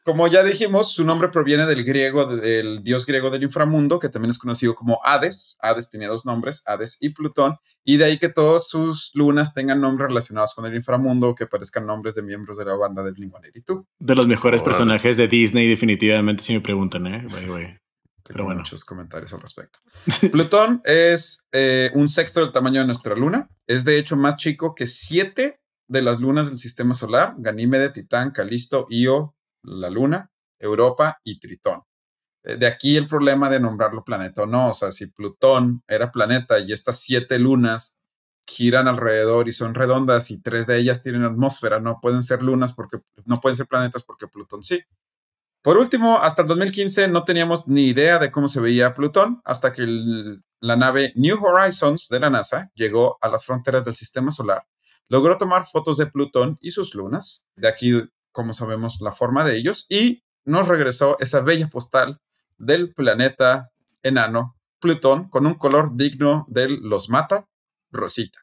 Como ya dijimos, su nombre proviene del griego, del dios griego del inframundo, que también es conocido como Hades. Hades tenía dos nombres, Hades y Plutón, y de ahí que todas sus lunas tengan nombres relacionados con el inframundo, que parezcan nombres de miembros de la banda de Blink-182. De los mejores personajes de Disney, definitivamente, si me preguntan, ¿eh? Pero bueno. muchos comentarios al respecto. Plutón es eh, un sexto del tamaño de nuestra luna. Es de hecho más chico que siete de las lunas del sistema solar: Ganímede, Titán, Calisto, Io, la Luna, Europa y Tritón. Eh, de aquí el problema de nombrarlo planeta o no. O sea, si Plutón era planeta y estas siete lunas giran alrededor y son redondas y tres de ellas tienen atmósfera, no pueden ser lunas porque no pueden ser planetas porque Plutón sí. Por último, hasta el 2015 no teníamos ni idea de cómo se veía Plutón hasta que la nave New Horizons de la NASA llegó a las fronteras del sistema solar, logró tomar fotos de Plutón y sus lunas. De aquí como sabemos, la forma de ellos y nos regresó esa bella postal del planeta enano Plutón con un color digno de los mata, rosita.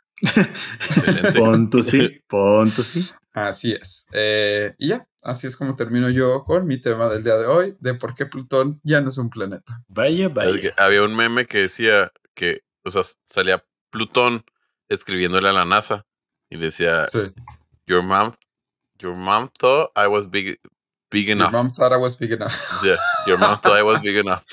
punto sí, punto sí. Así es. Eh, y ya, así es como termino yo con mi tema del día de hoy, de por qué Plutón ya no es un planeta. Vaya, vaya. Había un meme que decía que, o sea, salía Plutón escribiéndole a la NASA y decía, Your mom Your mom thought I was big, big enough. Your mom thought I was big enough. Yeah, your mom thought I was big enough.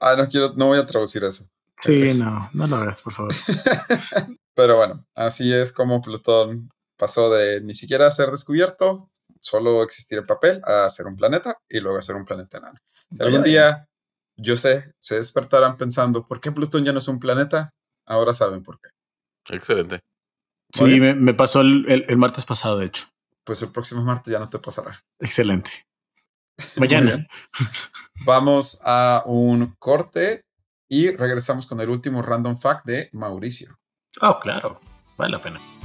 Ah, no quiero, no voy a traducir eso. Sí, no, no lo hagas, por favor. Pero bueno, así es como Plutón pasó de ni siquiera ser descubierto, solo existir en papel, a ser un planeta y luego a ser un planeta enano. Si algún día, yo sé, se despertarán pensando, ¿por qué Plutón ya no es un planeta? Ahora saben por qué. Excelente. Sí, me, pasó el martes pasado, de hecho pues el próximo martes ya no te pasará. Excelente. Mañana. Vamos a un corte y regresamos con el último random fact de Mauricio. Oh, claro. Vale la pena.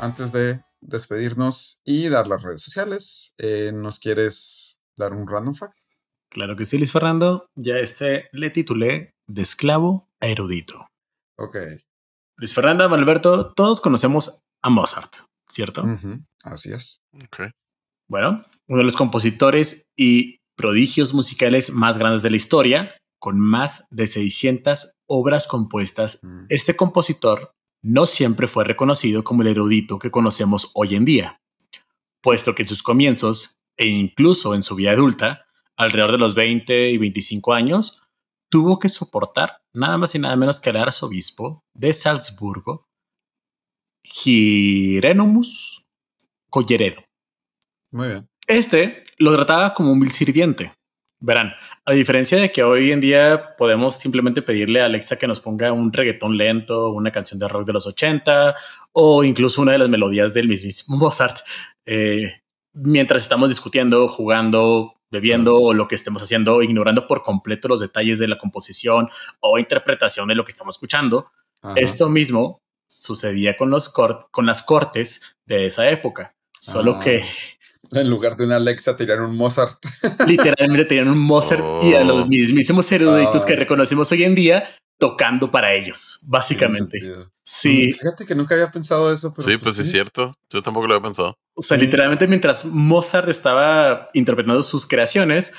Antes de despedirnos y dar las redes sociales, eh, ¿nos quieres dar un random fact? Claro que sí, Luis Fernando. Ya este le titulé De esclavo a erudito. Ok. Luis Fernando, Alberto, todos conocemos a Mozart, ¿cierto? Así es. Ok. Bueno, uno de los compositores y prodigios musicales más grandes de la historia, con más de 600 obras compuestas, mm. este compositor no siempre fue reconocido como el erudito que conocemos hoy en día, puesto que en sus comienzos, e incluso en su vida adulta, alrededor de los 20 y 25 años, tuvo que soportar nada más y nada menos que al arzobispo de Salzburgo, Girenomus Colleredo. Muy bien. Este lo trataba como un vil sirviente, Verán, a diferencia de que hoy en día podemos simplemente pedirle a Alexa que nos ponga un reggaetón lento, una canción de rock de los 80 o incluso una de las melodías del mismísimo Mozart, eh, mientras estamos discutiendo, jugando, bebiendo o lo que estemos haciendo, ignorando por completo los detalles de la composición o interpretación de lo que estamos escuchando. Esto mismo sucedía con, los con las cortes de esa época, solo ah. que en lugar de una Alexa, tirar un Mozart. Literalmente tiran un Mozart y a los oh. mismísimos eruditos que reconocemos hoy en día tocando para ellos, básicamente. Sí. Fíjate que nunca había pensado eso. Pero sí, pues, pues es cierto. Yo tampoco lo había pensado. O sea, literalmente mientras Mozart estaba interpretando sus creaciones,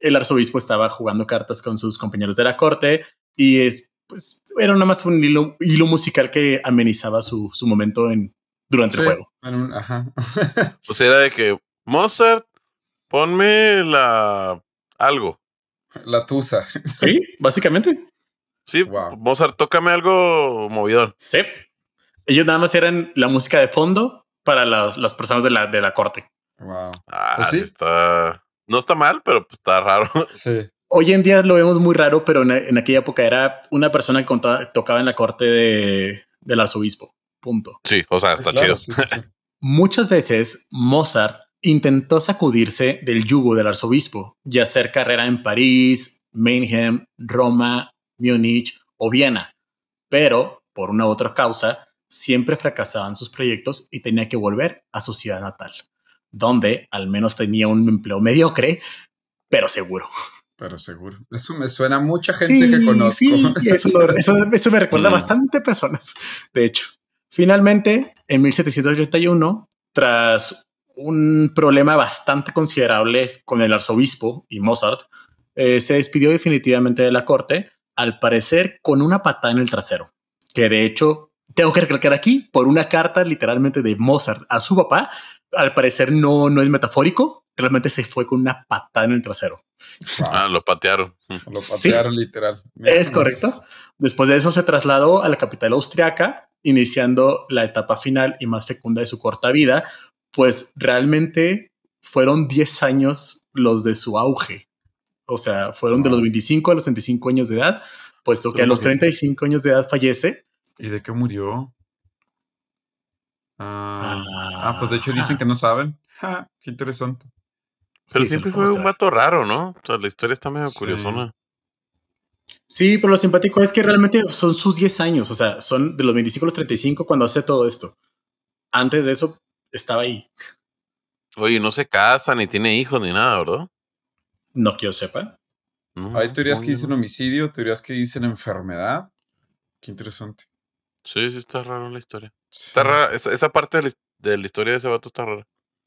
el arzobispo estaba jugando cartas con sus compañeros de la corte, y es, pues, era nada más un hilo, hilo musical que amenizaba su, su momento en, durante el juego. Ajá. o sea, era de que Mozart, ponme la algo. La tusa. Sí, básicamente. Sí, Mozart, tócame algo movidor. Sí. Ellos nada más eran la música de fondo para las, las personas de la, de la corte. Wow. Ah, pues sí. está. No está mal, pero pues, está raro. Sí. Hoy en día lo vemos muy raro, pero en, aquella época era una persona que tocaba en la corte de, del arzobispo. Punto. Sí, o sea, está chido. Muchas veces Mozart intentó sacudirse del yugo del arzobispo y hacer carrera en París, Mannheim, Roma, Múnich o Viena, pero por una u otra causa siempre fracasaban sus proyectos y tenía que volver a su ciudad natal, donde al menos tenía un empleo mediocre, pero seguro. Pero seguro. Eso me suena a mucha gente que conozco. Sí, eso, me recuerda a mm. bastante personas, de hecho. Finalmente, en 1781, tras un problema bastante considerable con el arzobispo y Mozart, eh, se despidió definitivamente de la corte, al parecer con una patada en el trasero, que de hecho tengo que recalcar aquí por una carta literalmente de Mozart a su papá, al parecer no, no es metafórico, realmente se fue con una patada en el trasero. Ah, lo patearon. Lo patearon literal. es correcto. Después de eso se trasladó a la capital austriaca, iniciando la etapa final y más fecunda de su corta vida, pues realmente fueron 10 años los de su auge. O sea, fueron de los 25 a los 35 años de edad, puesto que a los 35 años de edad fallece. ¿Y de qué murió? Ah, ah pues de hecho dicen que no saben. qué interesante. Pero siempre fue un vato raro, ¿no? O sea, la historia está medio curiosona. Sí, pero lo simpático es que realmente son sus 10 años, o sea, son de los 25 a los 35 cuando hace todo esto. Antes de eso, estaba ahí. Oye, no se casa, ni tiene hijos, ni nada, ¿verdad? No que yo sepa. Hay teorías que dicen homicidio, teorías que dicen enfermedad. Qué interesante. Sí, sí, está raro la historia. Está rara. Esa, parte de la, historia de ese vato está rara.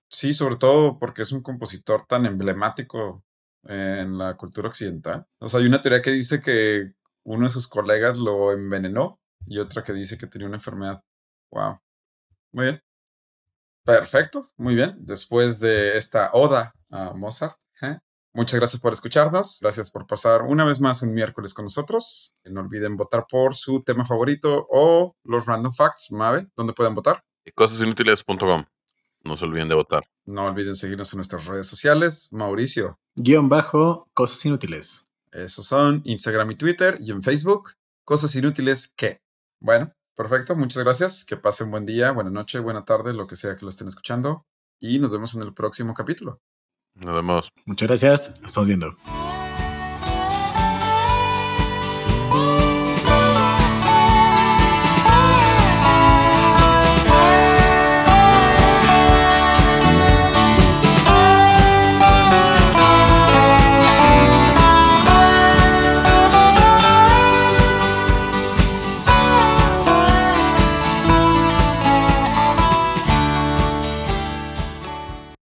Sí, sobre todo porque es un compositor tan emblemático en la cultura occidental. O sea, hay una teoría que dice que uno de sus colegas lo envenenó y otra que dice que tenía una enfermedad. Wow. Muy bien. Perfecto, muy bien. Después de esta oda a Mozart, ¿eh? muchas gracias por escucharnos. Gracias por pasar una vez más un miércoles con nosotros. No olviden votar por su tema favorito o los random facts. Mave, ¿dónde pueden votar? Cosasinútiles.com. No se olviden de votar. No olviden seguirnos en nuestras redes sociales. Mauricio. Guión bajo, cosas inútiles. Esos son Instagram y Twitter y en Facebook. Cosas inútiles que. Bueno, Perfecto, muchas gracias. Que pasen buen día, buena noche, buena tarde, lo que sea que lo estén escuchando. Y nos vemos en el próximo capítulo. Nos vemos. Muchas gracias. Nos estamos viendo.